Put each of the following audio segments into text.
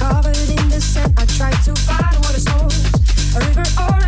Covered in the sand, I tried to find what is ours. A river or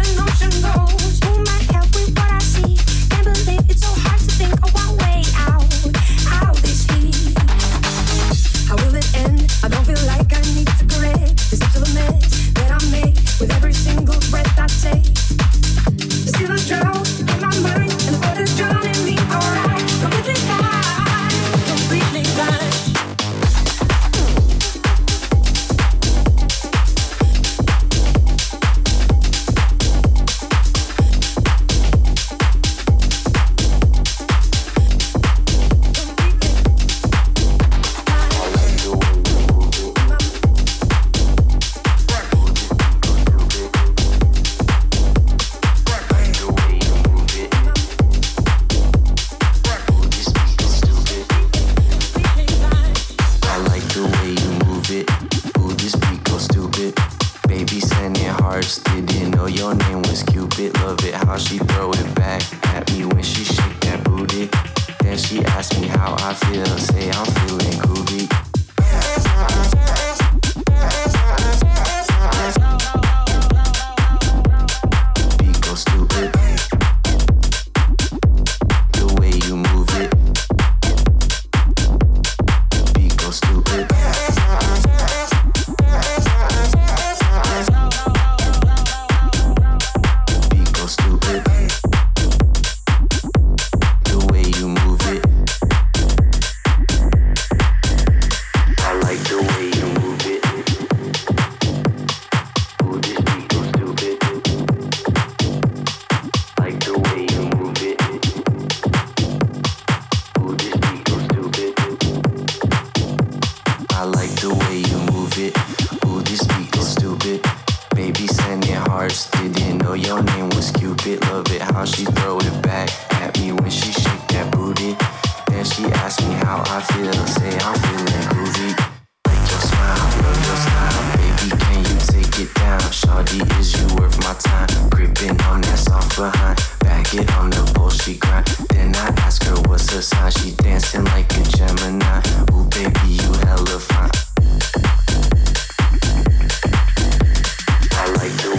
thirsty. Didn't know your name was Cupid. Love it how she throw it back at me when she shake that booty. Then she asked me how I feel. Say I'm feeling groovy. Like your smile, love your style, baby. Can you take it down? Shawty, is you worth my time? Gripping on that soft behind, back it on the bull she grind. Then I ask her what's her sign. She dancing like a Gemini. Ooh, baby, you hella fine. I like the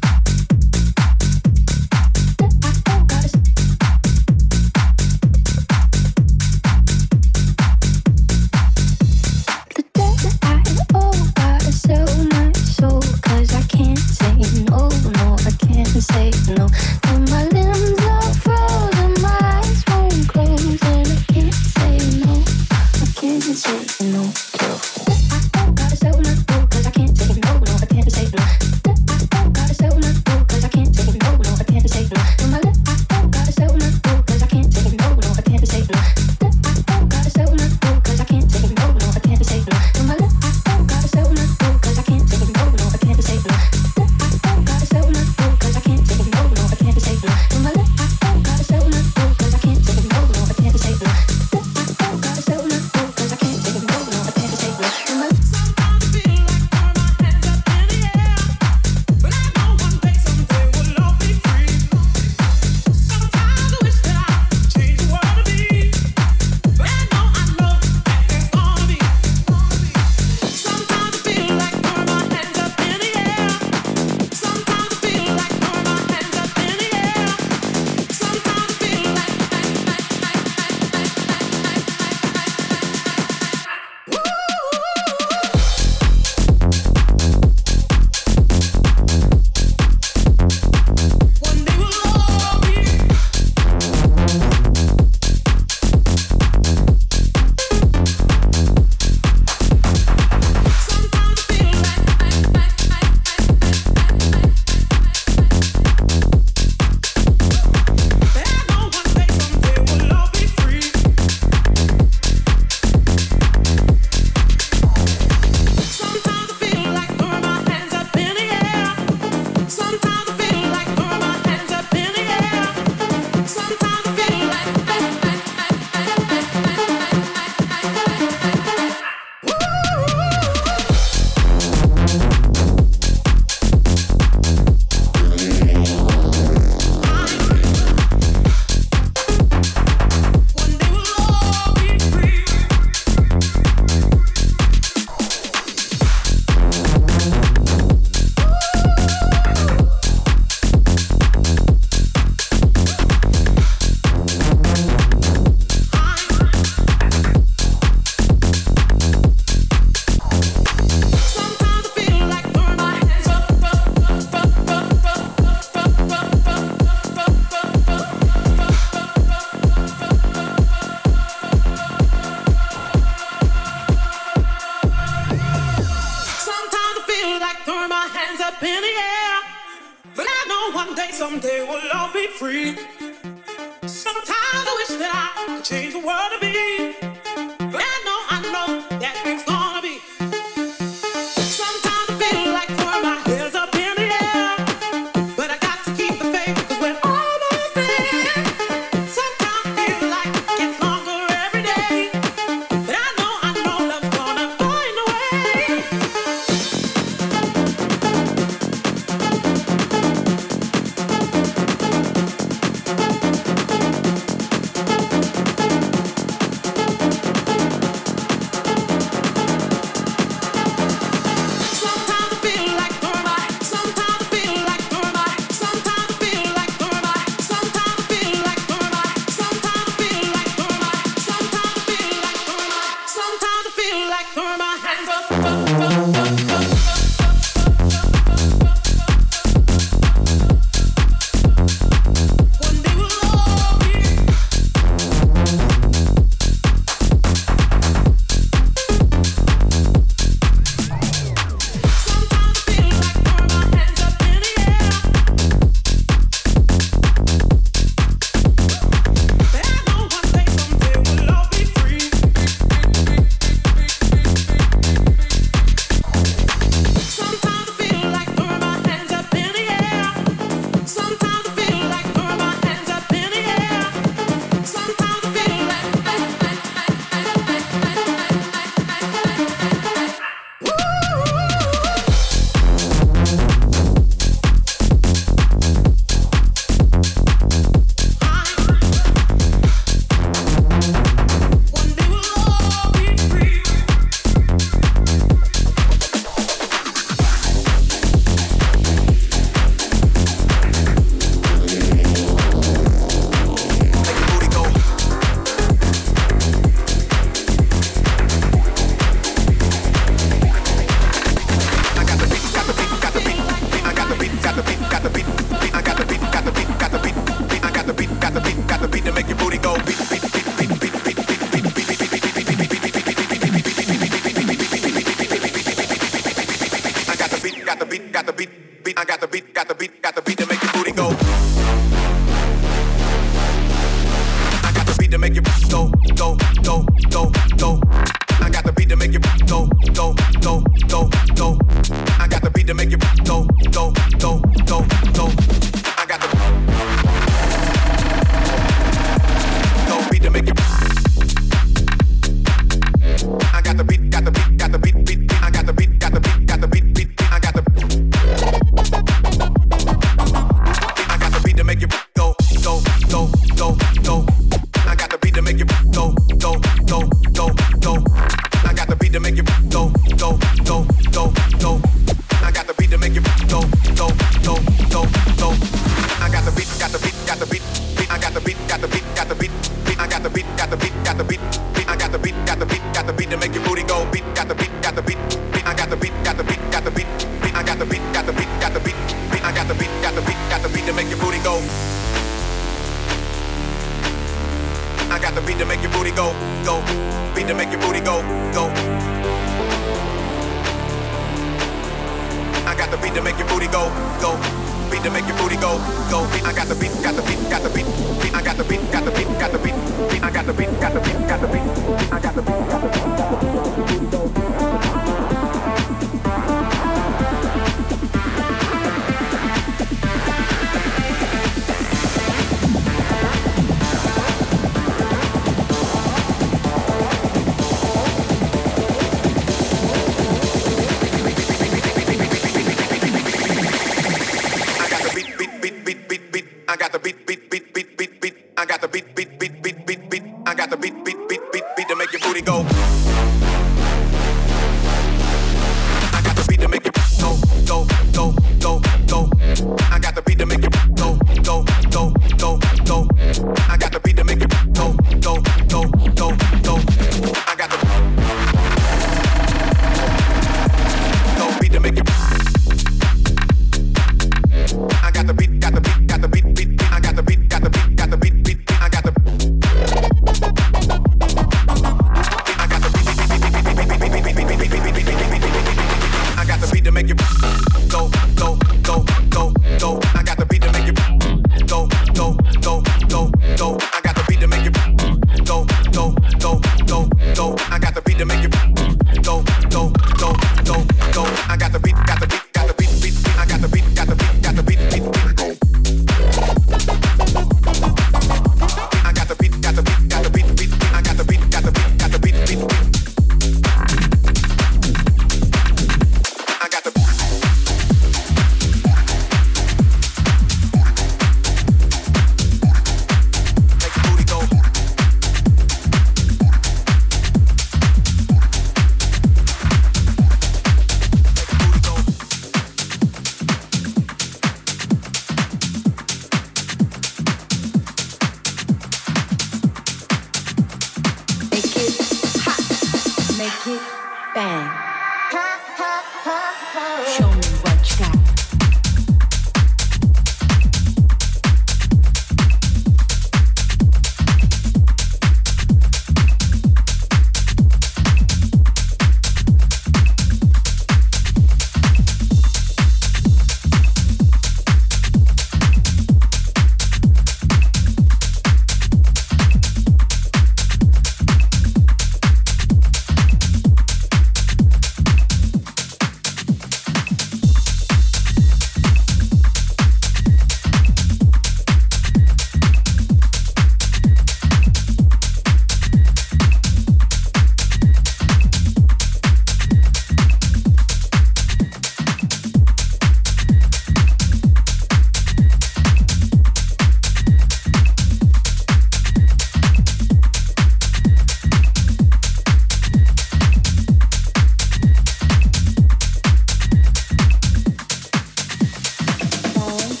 home.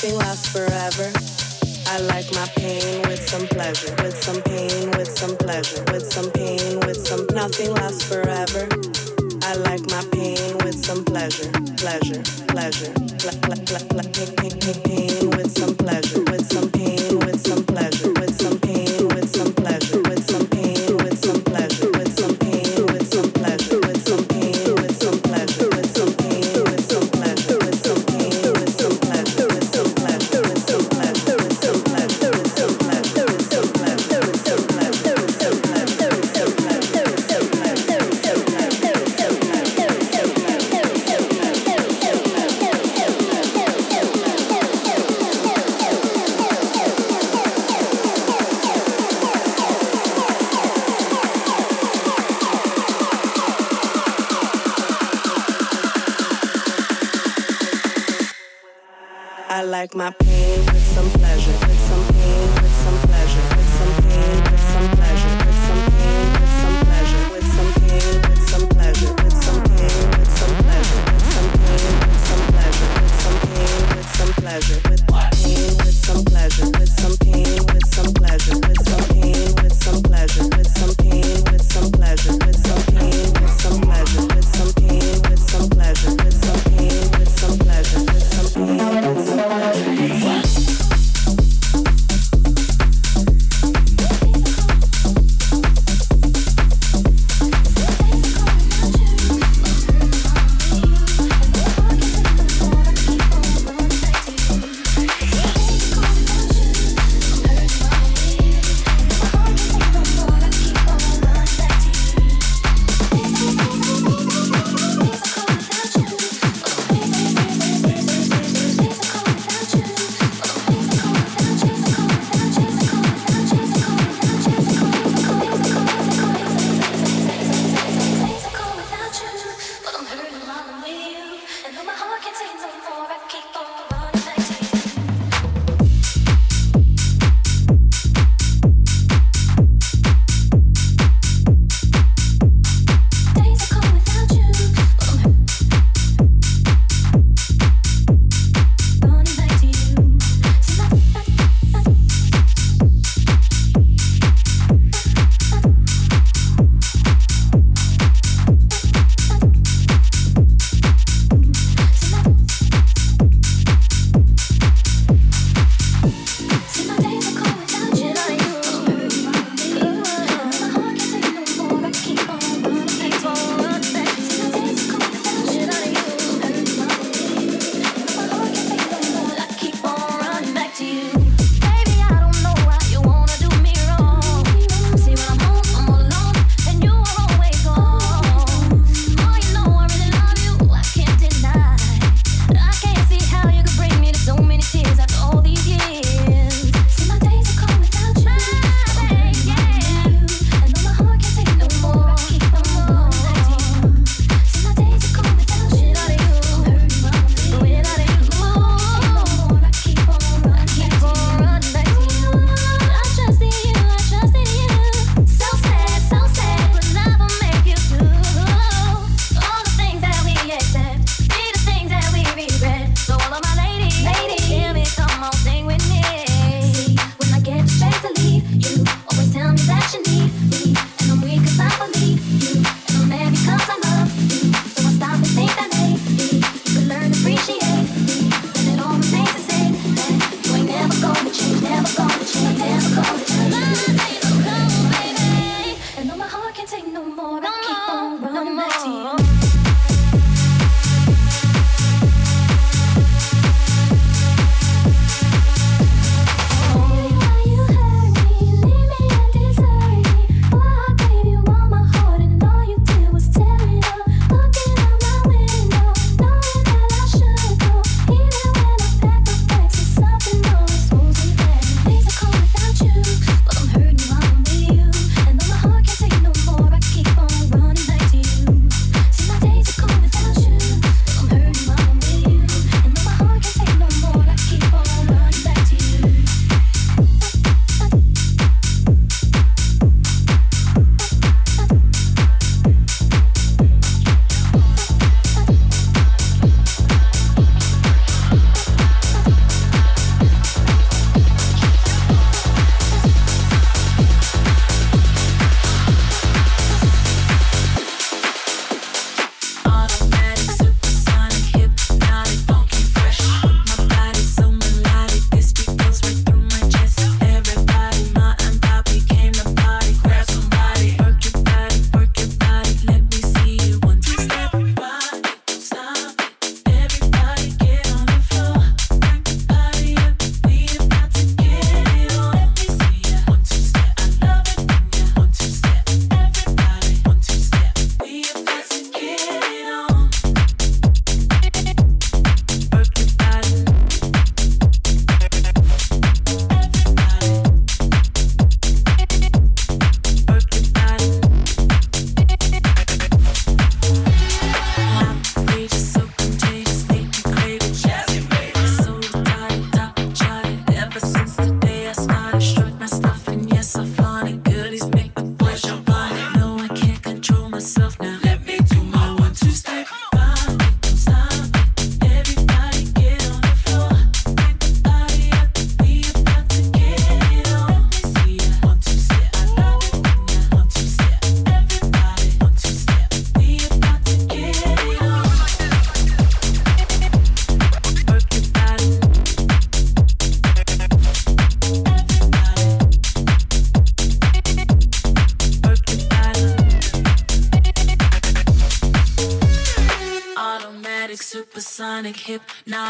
nothing lasts forever. I like my pain with some pleasure, with some pain, with some pleasure, with some pain, with some nothing lasts forever. I like my pain with some pleasure, pleasure, pleasure, Pleasure. ple-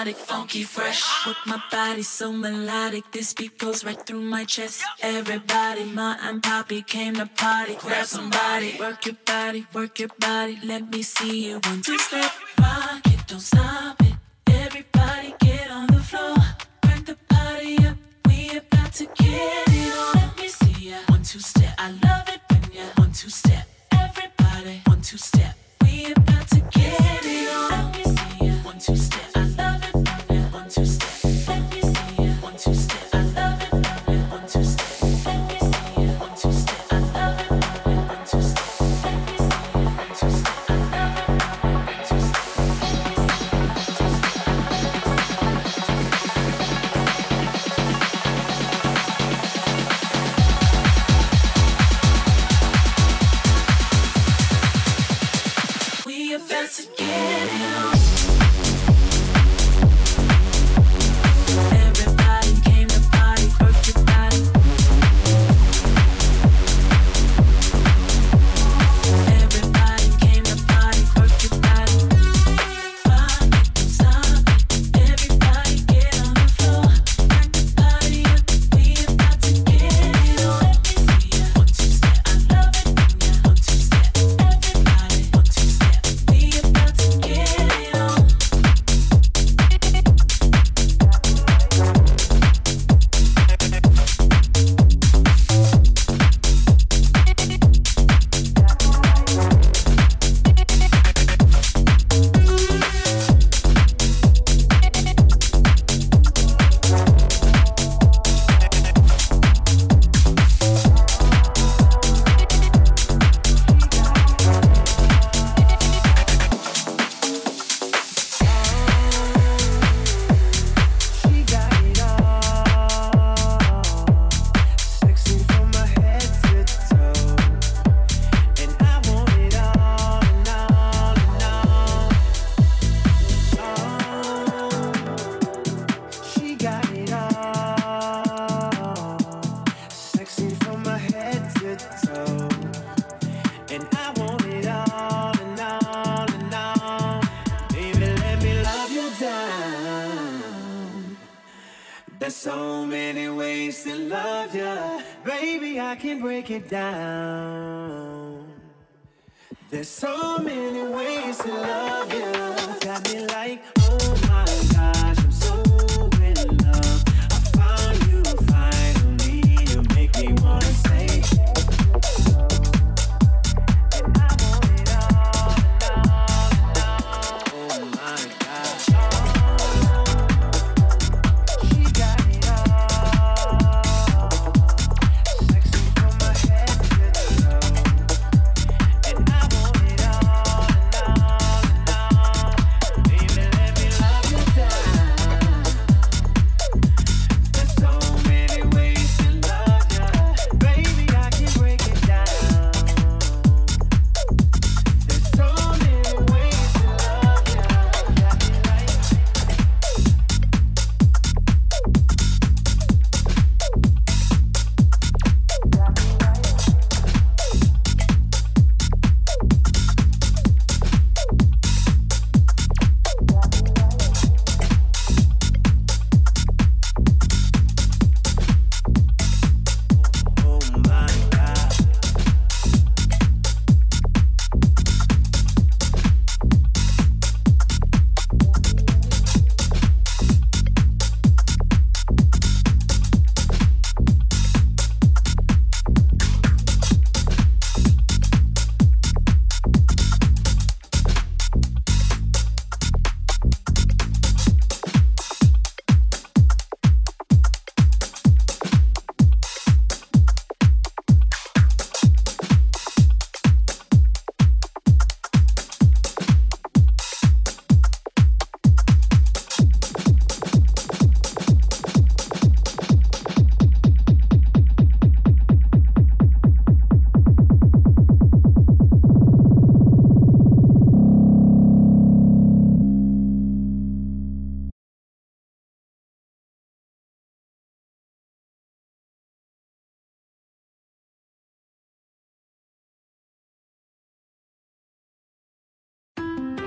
exotic, funky, fresh. With my body so melodic, this beat goes right through my chest. Everybody, my and poppy came to party. Grab somebody, work your body, work your body. Let me see you one two step, rock it, don't stop it. Everybody, get on the floor, crank the party up. We about to get it on. Let me see ya one two step. I love it when ya one two step. Everybody, one two step. We about to get.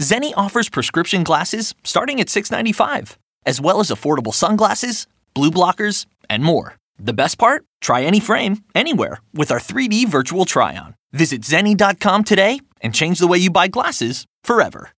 Zenni offers prescription glasses starting at $6.95, as well as affordable sunglasses, blue blockers, and more. The best part? Try any frame, anywhere, with our 3D virtual try on. Visit Zenni.com today and change the way you buy glasses forever.